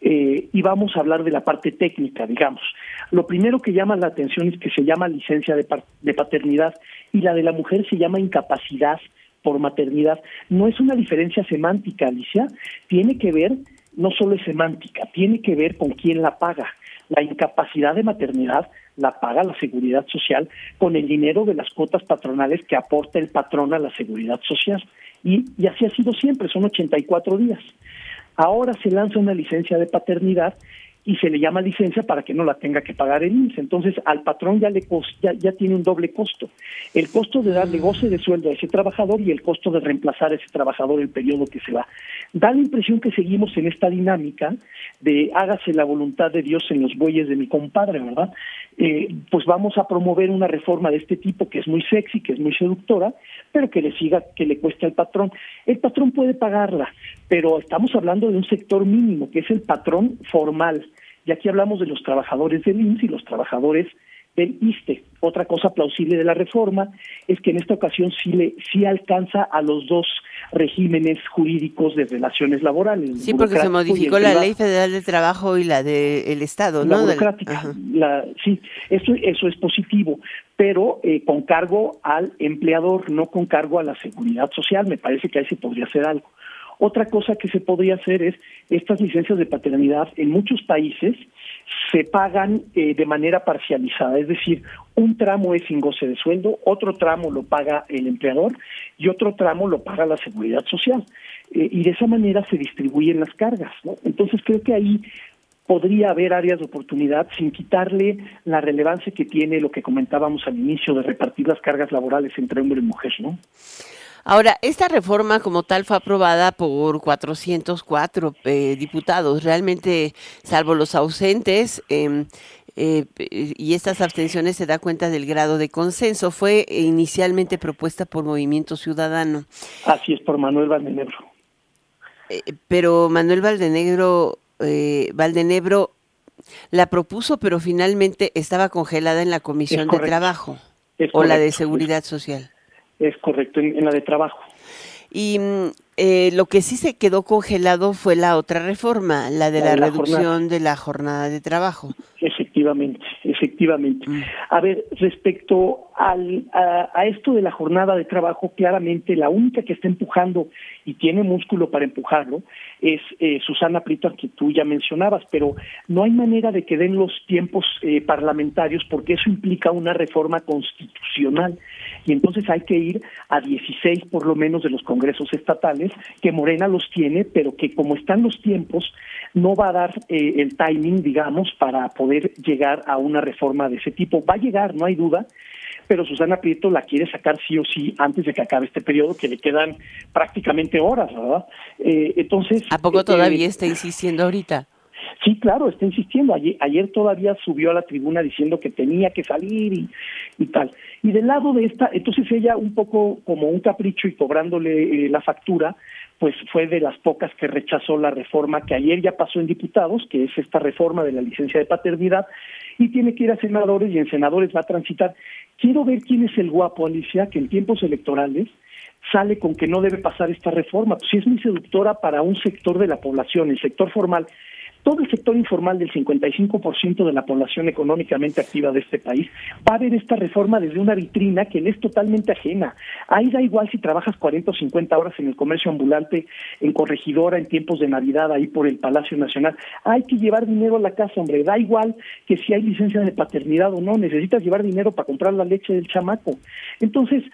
eh, y vamos a hablar de la parte técnica, digamos. Lo primero que llama la atención es que se llama licencia de, de paternidad y la de la mujer se llama incapacidad por maternidad. No es una diferencia semántica, Alicia, tiene que ver, no solo es semántica, tiene que ver con quién la paga. La incapacidad de maternidad la paga la seguridad social con el dinero de las cuotas patronales que aporta el patrón a la seguridad social. Y, y así ha sido siempre, son 84 días. Ahora se lanza una licencia de paternidad y se le llama licencia para que no la tenga que pagar el IMSS. Entonces, al patrón ya, le ya, tiene un doble costo. El costo de darle goce de sueldo a ese trabajador y el costo de reemplazar a ese trabajador el periodo que se va. Da la impresión que seguimos en esta dinámica de hágase la voluntad de Dios en los bueyes de mi compadre, ¿verdad? Eh, pues vamos a promover una reforma de este tipo que es muy sexy, que es muy seductora, pero que le siga, que le cueste al patrón. El patrón puede pagarla, pero estamos hablando de un sector mínimo, que es el patrón formal. Y aquí hablamos de los trabajadores del IMSS y los trabajadores del ISTE. Otra cosa plausible de la reforma es que en esta ocasión sí, le, sí alcanza a los dos regímenes jurídicos de relaciones laborales. Sí, porque se modificó la Ley Federal de Trabajo y la del Estado, ¿no? La burocrática. La, sí, eso, eso es positivo, pero eh, con cargo al empleador, no con cargo a la seguridad social. Me parece que ahí se podría hacer algo. Otra cosa que se podría hacer es estas licencias de paternidad en muchos países se pagan eh, de manera parcializada, es decir, un tramo es sin goce de sueldo, otro tramo lo paga el empleador y otro tramo lo paga la seguridad social. Eh, y de esa manera se distribuyen las cargas. ¿no? Entonces creo que ahí podría haber áreas de oportunidad sin quitarle la relevancia que tiene lo que comentábamos al inicio de repartir las cargas laborales entre hombre y mujer, ¿no? Ahora, esta reforma como tal fue aprobada por 404 eh, diputados. Realmente, salvo los ausentes, em, eh, y estas abstenciones se da cuenta del grado de consenso. Fue inicialmente propuesta por Movimiento Ciudadano. Así es, por Manuel Valdenebro. Eh, pero Manuel Valdenegro, Valdenebro la propuso, pero finalmente estaba congelada en la Comisión de Trabajo o la de Seguridad Social. Es correcto, en, la de trabajo. Y mm, eh, lo que sí se quedó congelado fue la otra reforma, la de la, reducción de la jornada de trabajo. Efectivamente, efectivamente. Mm. A ver, respecto al, a, esto de la jornada de trabajo, claramente la única que está empujando y tiene músculo para empujarlo es eh, Susana Prito, que tú ya mencionabas, pero no hay manera de que den los tiempos eh, parlamentarios porque eso implica una reforma constitucional y entonces hay que ir a 16 por lo menos de los congresos estatales, que Morena los tiene, pero que como están los tiempos, no va a dar eh, el timing, digamos, para poder llegar a una reforma de ese tipo. Va a llegar, no hay duda, pero Susana Prieto la quiere sacar sí o sí antes de que acabe este periodo, que le quedan prácticamente horas, ¿verdad? Eh, entonces... ¿A poco eh, todavía está insistiendo ahorita? Sí, claro, está insistiendo. Ayer, ayer, todavía subió a la tribuna diciendo que tenía que salir y, y, tal. Y del lado de esta, entonces ella un poco como un capricho y cobrándole eh, la factura, pues fue de las pocas que rechazó la reforma que ayer ya pasó en diputados, que es esta reforma de la licencia de paternidad, y tiene que ir a senadores y en senadores va a transitar. Quiero ver quién es el guapo, Alicia, que en tiempos electorales sale con que no debe pasar esta reforma, pues si es muy seductora para un sector de la población, el sector formal, todo el sector informal del 55% de la población económicamente activa de este país va a ver esta reforma desde una vitrina que le es totalmente ajena. Ahí da igual si trabajas 40 o 50 horas en el comercio ambulante, en corregidora, en tiempos de Navidad, ahí por el Palacio Nacional. Hay que llevar dinero a la casa, hombre. Da igual que si hay licencia de paternidad o no, necesitas llevar dinero para comprar la leche del chamaco. Entonces,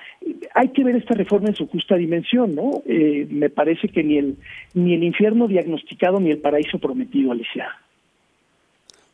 hay que ver esta reforma en su justa dimensión, ¿no? Eh, me parece que ni el, ni el infierno diagnosticado ni el paraíso prometido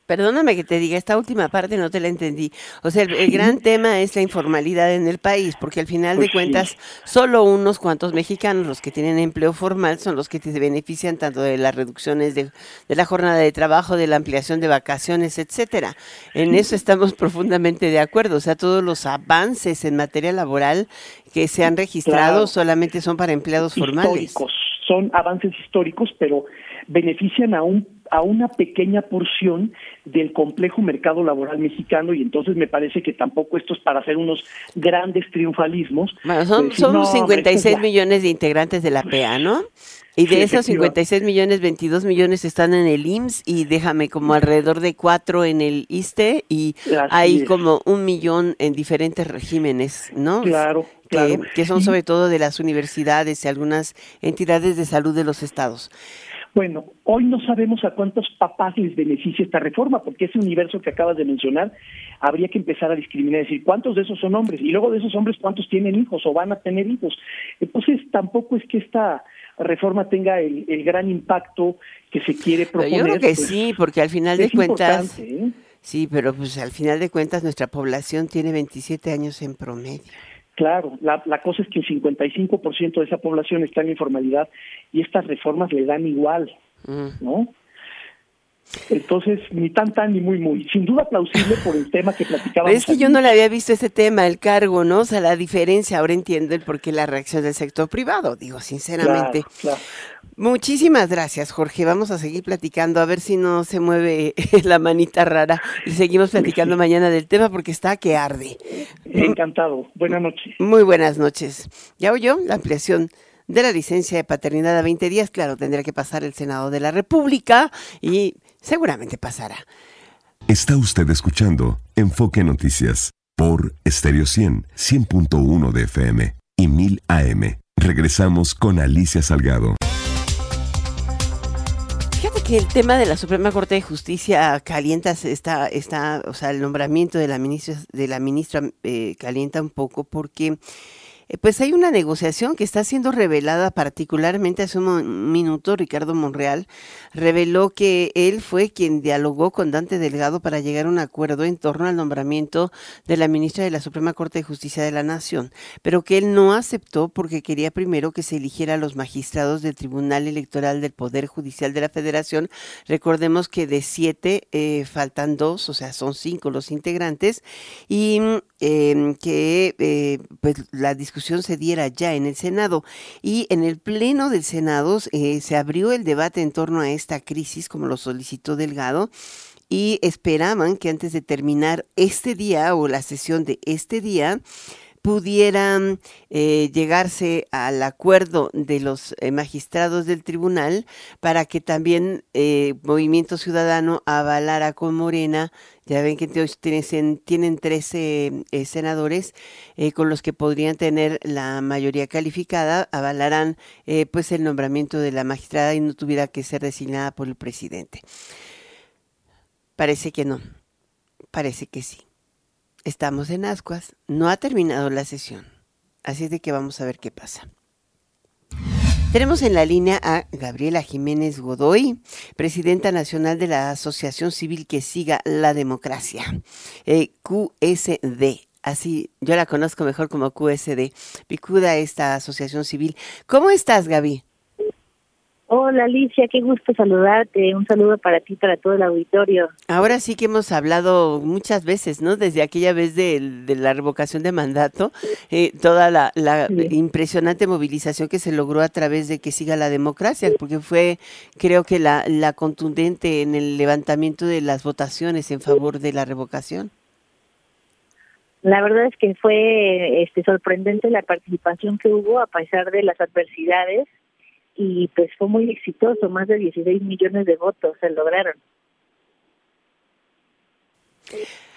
Perdóname que te diga, esta última parte no te la entendí. O sea, el, gran tema es la informalidad en el país, porque al final de pues cuentas, solo unos cuantos mexicanos, los que tienen empleo formal, son los que se benefician tanto de las reducciones de, la jornada de trabajo, de la ampliación de vacaciones, etcétera. En eso estamos profundamente de acuerdo. O sea, todos los avances en materia laboral que se han registrado solamente son para empleados formales. Son avances históricos, pero benefician a un a una pequeña porción del complejo mercado laboral mexicano y entonces me parece que tampoco esto es para hacer unos grandes triunfalismos. Bueno, son, son 56 millones de integrantes de la PEA, ¿no? Y de esos 56 millones, 22 millones están en el IMSS y déjame como alrededor de cuatro en el ISTE y hay como un millón en diferentes regímenes, ¿no? Claro, que, que son sobre todo de las universidades y algunas entidades de salud de los estados. Bueno, hoy no sabemos a cuántos papás les beneficia esta reforma, porque ese universo que acabas de mencionar, habría que empezar a discriminar, decir, ¿cuántos de esos son hombres? Y luego de esos hombres, ¿cuántos tienen hijos o van a tener hijos? Entonces, tampoco es que esta reforma tenga el, gran impacto que se quiere proponer. yo creo que pues, sí, porque al final de cuentas... ¿eh? Sí, pero pues al final de cuentas nuestra población tiene 27 años en promedio. Claro, la, la cosa es que el 55% de esa población está en informalidad y estas reformas le dan igual, mm. ¿no? Entonces, ni tan tan ni muy muy. Sin duda plausible por el tema que platicábamos. es que yo no le había visto ese tema, el cargo, ¿no? O sea, la diferencia, ahora entiendo el por qué la reacción del sector privado, digo, sinceramente. Muchísimas gracias, Jorge. Vamos a seguir platicando, a ver si no se mueve la manita rara y seguimos platicando mañana del tema porque está que arde. Encantado. Buenas noches. Muy buenas noches. Ya oyó la ampliación de la licencia de paternidad a 20 días. Claro, tendría que pasar el Senado de la República y seguramente pasará. Está usted escuchando Enfoque Noticias por Stereo 100, 100.1 de FM y 1000 AM. Regresamos con Alicia Salgado. Fíjate que el tema de la Suprema Corte de Justicia calienta, está, está, o sea, el nombramiento de la ministra, de la ministra eh, calienta un poco porque pues hay una negociación que está siendo revelada particularmente hace un minuto. Ricardo Monreal reveló que él fue quien dialogó con Dante Delgado para llegar a un acuerdo en torno al nombramiento de la ministra de la Suprema Corte de Justicia de la Nación, pero que él no aceptó porque quería primero que se eligiera a los magistrados del Tribunal Electoral del Poder Judicial de la Federación. Recordemos que de siete eh, faltan dos, o sea, son cinco los integrantes, y em, que eh, pues la discusión se diera ya en el Senado. Y en el Pleno del Senado eh, se abrió el debate en torno a esta crisis, como lo solicitó Delgado, y esperaban que antes de terminar este día o la sesión de este día, pudieran eh, llegarse al acuerdo de los eh, magistrados del tribunal para que también eh, Movimiento Ciudadano avalara con Morena. Ya ven que tienen, tienen 13 senadores con los que podrían tener la mayoría calificada, avalarán pues el nombramiento de la magistrada y no tuviera que ser designada por el presidente. Parece que no, parece que sí. Estamos en ascuas, no ha terminado la sesión, así de que vamos a ver qué pasa. Tenemos en la línea a Gabriela Jiménez Godoy, presidenta nacional de la Asociación Civil que siga la democracia, eh, QSD. Así, yo la conozco mejor como QSD. Picuda esta asociación civil. ¿Cómo estás, Gaby? Hola Alicia, qué gusto saludarte. Un saludo para ti, para todo el auditorio. Ahora sí que hemos hablado muchas veces, ¿no? Desde aquella vez de, la revocación de mandato, eh, toda la, impresionante movilización que se logró a través de que siga la democracia, porque fue, creo que la, la contundente en el levantamiento de las votaciones en favor de la revocación. La verdad es que fue este, sorprendente la participación que hubo a pesar de las adversidades y pues fue muy exitoso, más de 16 millones de votos se lograron.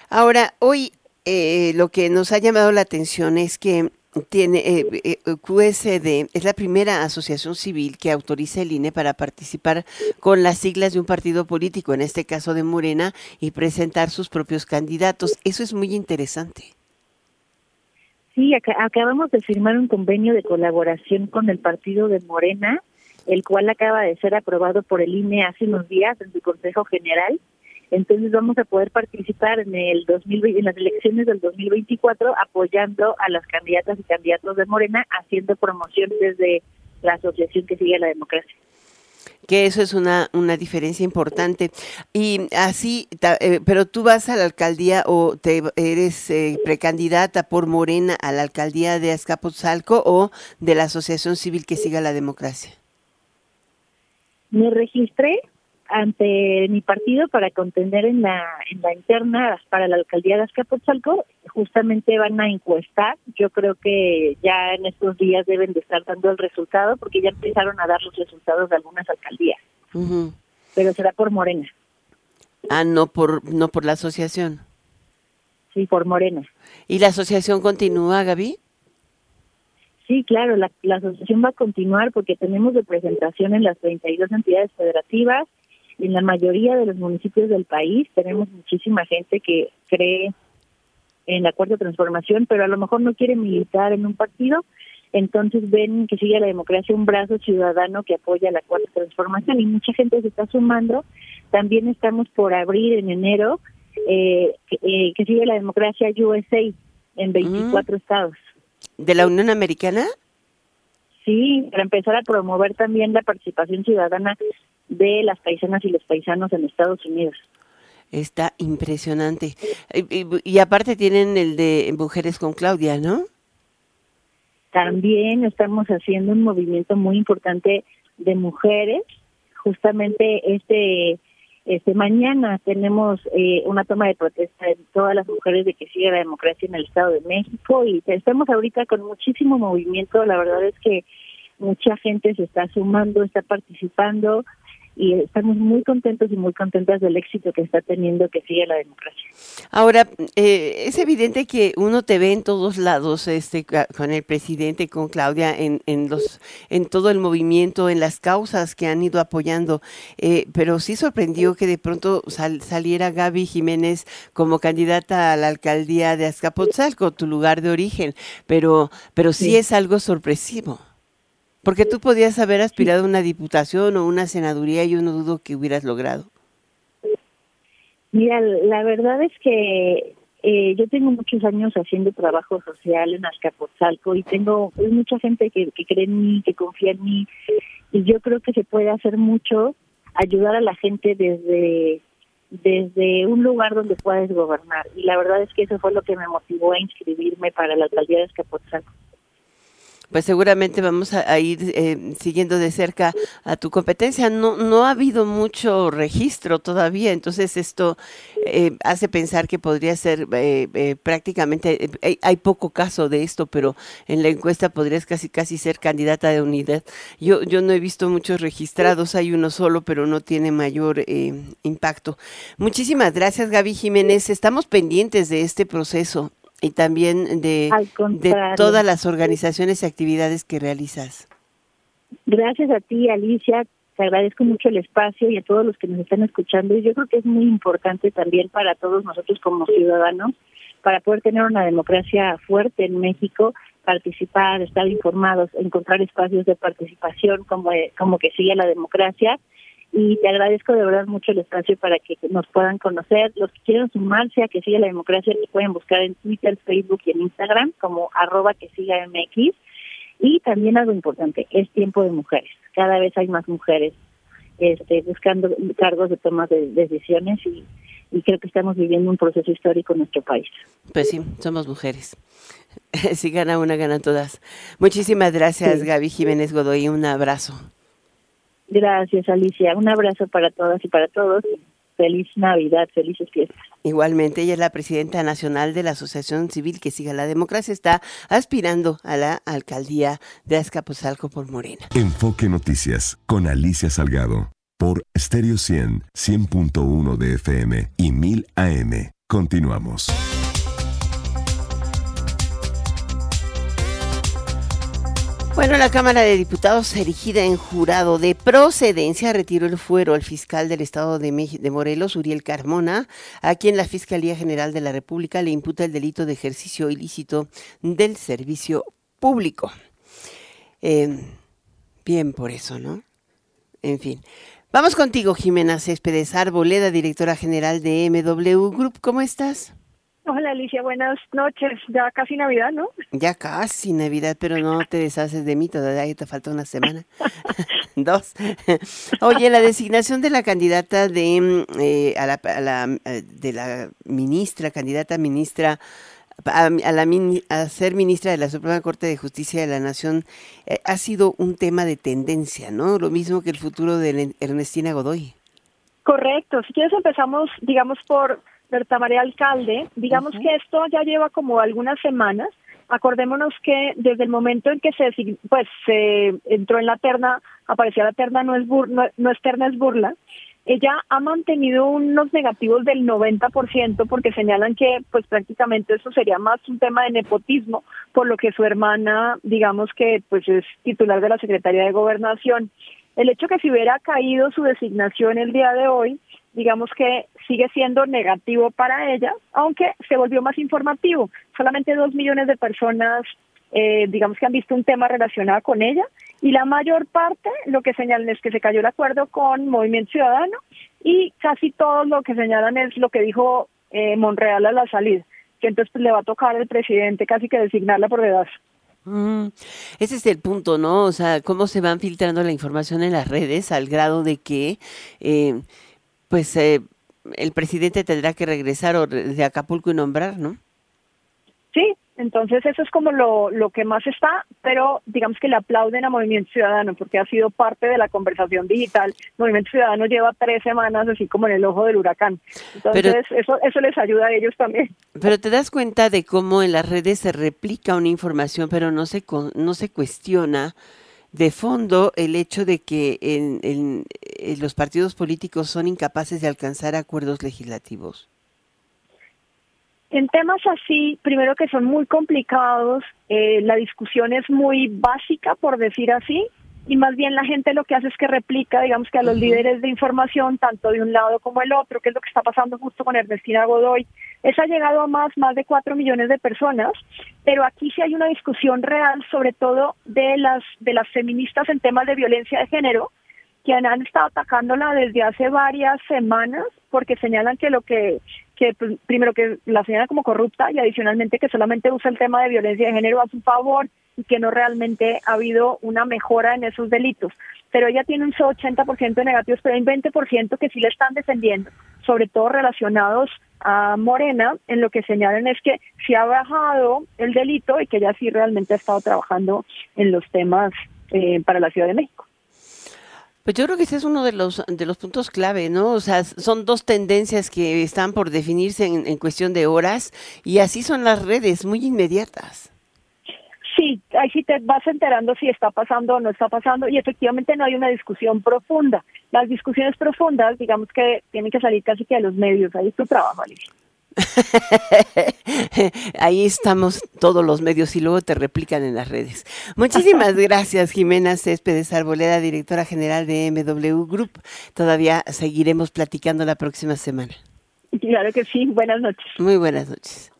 Ahora, hoy eh, lo que nos ha llamado la atención es que tiene eh, eh QSD es la primera asociación civil que autoriza el INE para participar con las siglas de un partido político, en este caso de Morena, y presentar sus propios candidatos. Eso es muy interesante. Sí, acabamos de firmar un convenio de colaboración con el partido de Morena el cual acaba de ser aprobado por el INE hace unos días en su Consejo General. Entonces vamos a poder participar en el 2020, en las elecciones del 2024 apoyando a las candidatas y candidatos de Morena, haciendo promoción desde la asociación que sigue la democracia que eso es una, una diferencia importante. Y así, eh, pero tú vas a la alcaldía o te eres eh, precandidata por Morena a la alcaldía de Azcapotzalco o de la Asociación Civil que siga la democracia. Me registré ante mi partido para contender en la en la interna para la alcaldía de Azcapotzalco. Justamente van a encuestar. Yo creo que ya en estos días deben de estar dando el resultado porque ya empezaron a dar los resultados de algunas alcaldías. Pero será por Morena. Ah, no por no por la asociación. Sí, por Morena. ¿Y la asociación continúa, Gaby? Sí, claro, la, asociación va a continuar porque tenemos representación en las 32 entidades federativas, en la mayoría de los municipios del país tenemos muchísima gente que cree en la cuarta transformación, pero a lo mejor no quiere militar en un partido entonces ven que sigue la democracia un brazo ciudadano que apoya la cuarta transformación y mucha gente se está sumando. También estamos por abrir en enero eh, que, eh, sigue la democracia USA en 24 mm. estados. ¿De la Unión Americana? Sí, para empezar a promover también la participación ciudadana de las paisanas y los paisanos en Estados Unidos. Está impresionante. Y, aparte tienen el de Mujeres con Claudia, ¿no? También estamos haciendo un movimiento muy importante de mujeres. Justamente este este mañana tenemos eh, una toma de protesta de todas las mujeres de que siga la democracia en el Estado de México y estamos ahorita con muchísimo movimiento. La verdad es que mucha gente se está sumando, está participando y estamos muy contentos y muy contentas del éxito que está teniendo que sigue la democracia. Ahora, eh, es evidente que uno te ve en todos lados, este, con el presidente, con Claudia, en, en los, en todo el movimiento, en las causas que han ido apoyando, eh, pero sí sorprendió que de pronto saliera Gaby Jiménez como candidata a la alcaldía de Azcapotzalco, tu lugar de origen, pero, pero sí. es algo sorpresivo. Porque tú podías haber aspirado a una diputación o una senaduría y yo no dudo que hubieras logrado. Mira, la verdad es que eh, yo tengo muchos años haciendo trabajo social en Azcapotzalco y tengo mucha gente que, que cree en mí, que confía en mí y yo creo que se puede hacer mucho, ayudar a la gente desde desde un lugar donde puedes gobernar. Y la verdad es que eso fue lo que me motivó a inscribirme para la alcaldía de Azcapotzalco pues seguramente vamos a, ir eh, siguiendo de cerca a tu competencia. No, no ha habido mucho registro todavía, entonces esto eh, hace pensar que podría ser eh, prácticamente, hay, poco caso de esto, pero en la encuesta podrías casi casi ser candidata de unidad. Yo, yo no he visto muchos registrados, hay uno solo, pero no tiene mayor impacto. Muchísimas gracias, Gaby Jiménez. Estamos pendientes de este proceso y también de, de todas las organizaciones y actividades que realizas. Gracias a ti, Alicia. Te agradezco mucho el espacio y a todos los que nos están escuchando. Y yo creo que es muy importante también para todos nosotros como ciudadanos, para poder tener una democracia fuerte en México, participar, estar informados, encontrar espacios de participación como, como que sigue la democracia y te agradezco de verdad mucho el espacio para que nos puedan conocer. Los que quieran sumarse a que siga la democracia, nos pueden buscar en Twitter, Facebook y en Instagram como arroba que siga MX. Y también algo importante, es tiempo de mujeres. Cada vez hay más mujeres este, buscando cargos de toma de decisiones y, creo que estamos viviendo un proceso histórico en nuestro país. Pues sí, somos mujeres. si gana una, ganan todas. Muchísimas gracias, Gaby Jiménez Godoy. Un abrazo. Gracias, Alicia. Un abrazo para todas y para todos. Feliz Navidad, felices fiestas. Igualmente, ella es la presidenta nacional de la Asociación Civil que siga la democracia, está aspirando a la alcaldía de Azcapotzalco por Morena. Enfoque Noticias con Alicia Salgado por Stereo 100, 100.1 de FM y 1000 AM. Continuamos. Bueno, la Cámara de Diputados, erigida en jurado de procedencia, retiró el fuero al fiscal del Estado de, de, Morelos, Uriel Carmona, a quien la Fiscalía General de la República le imputa el delito de ejercicio ilícito del servicio público. Em, bien por eso, ¿no? En fin. Vamos contigo, Jimena Céspedes Arboleda, directora general de MW Group. ¿Cómo estás? Hola Alicia, buenas noches. Ya casi Navidad, ¿no? Ya casi Navidad, pero no te deshaces de mí, todavía te falta una semana. Dos. Oye, la designación de la candidata de mm, eh, a, la, eh, de la ministra, candidata ministra a, la, a ser ministra de la Suprema Corte de Justicia de la Nación eh, ha sido un tema de tendencia, ¿no? Lo mismo que el futuro de Ernestina Godoy. Correcto. Si quieres empezamos, digamos, por Berta María Alcalde, digamos que esto ya lleva como algunas semanas. Acordémonos que desde el momento en que se pues se entró en la terna, aparecía la terna no es no, es terna es burla. Ella ha mantenido unos negativos del 90% porque señalan que pues prácticamente eso sería más un tema de nepotismo, por lo que su hermana, digamos que pues es titular de la Secretaría de Gobernación. El hecho que si hubiera caído su designación el día de hoy, digamos que sigue siendo negativo para ella, aunque se volvió más informativo. Solamente dos millones de personas eh, digamos que han visto un tema relacionado con ella y la mayor parte lo que señalan es que se cayó el acuerdo con Movimiento Ciudadano y casi todo lo que señalan es lo que dijo eh, Monreal a la salida, que entonces pues, le va a tocar al presidente casi que designarla por dedazo. Mm, ese es el punto, ¿no? O sea, cómo se van filtrando la información en las redes al grado de que, eh, pues, eh, el presidente tendrá que regresar de Acapulco y nombrar, ¿no? Sí, entonces eso es como lo, lo que más está, pero digamos que le aplauden a Movimiento Ciudadano porque ha sido parte de la conversación digital. Movimiento Ciudadano lleva tres semanas así como en el ojo del huracán. Entonces eso, eso les ayuda a ellos también. Pero te das cuenta de cómo en las redes se replica una información, pero no se, no se cuestiona de fondo el hecho de que en, en los partidos políticos son incapaces de alcanzar acuerdos legislativos. En temas así, primero que son muy complicados, eh, la discusión es muy básica, por decir así, y más bien la gente lo que hace es que replica, digamos que a los líderes de información, tanto de un lado como el otro, que es lo que está pasando justo con Ernestina Godoy. Eso ha llegado a más, más de cuatro millones de personas, pero aquí sí hay una discusión real, sobre todo de las, de las feministas en temas de violencia de género, que han estado atacándola desde hace varias semanas porque señalan que lo que que primero que la señala como corrupta y adicionalmente que solamente usa el tema de violencia de género a su favor que no realmente ha habido una mejora en esos delitos. Pero ella tiene un 80% de negativos, pero hay un 20% que sí le están defendiendo, sobre todo relacionados a Morena, en lo que señalan es que sí ha bajado el delito y que ella sí realmente ha estado trabajando en los temas eh, para la Ciudad de México. Pues yo creo que ese es uno de los, de los puntos clave, ¿no? O sea, son dos tendencias que están por definirse en, cuestión de horas y así son las redes, muy inmediatas. Sí, ahí sí te vas enterando si está pasando o no está pasando y efectivamente no hay una discusión profunda. Las discusiones profundas, digamos que tienen que salir casi que de los medios. Ahí es tu trabajo, Alicia. Ahí estamos todos los medios y luego te replican en las redes. Muchísimas gracias, Jimena Céspedes Arboleda, directora general de MW Group. Todavía seguiremos platicando la próxima semana. Claro que sí. Buenas noches. Muy buenas noches.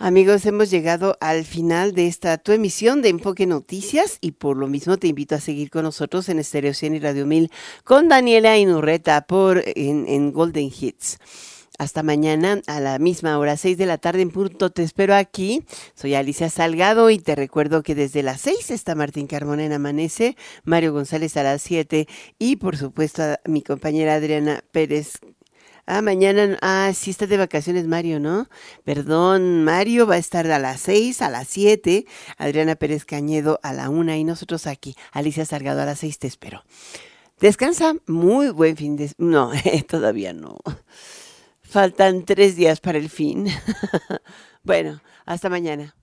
Amigos, hemos llegado al final de esta tu emisión de Enfoque Noticias y por lo mismo te invito a seguir con nosotros en Estéreo 100 y Radio 1000 con Daniela Inurreta por en, en Golden Hits. Hasta mañana a la misma hora, 6 de la tarde en punto. Te espero aquí. Soy Alicia Salgado y te recuerdo que desde las 6 está Martín Carmona en Amanece, Mario González a las 7 y por supuesto a mi compañera Adriana Pérez Ah, mañana, ah, sí está de vacaciones Mario, ¿no? Perdón, Mario va a estar a las 6, a las 7, Adriana Pérez Cañedo a la 1 y nosotros aquí, Alicia Salgado a las 6, te espero. Descansa, muy buen fin de... No, todavía no. Faltan tres días para el fin. bueno, hasta mañana.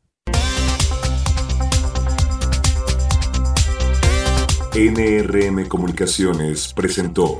NRM Comunicaciones presentó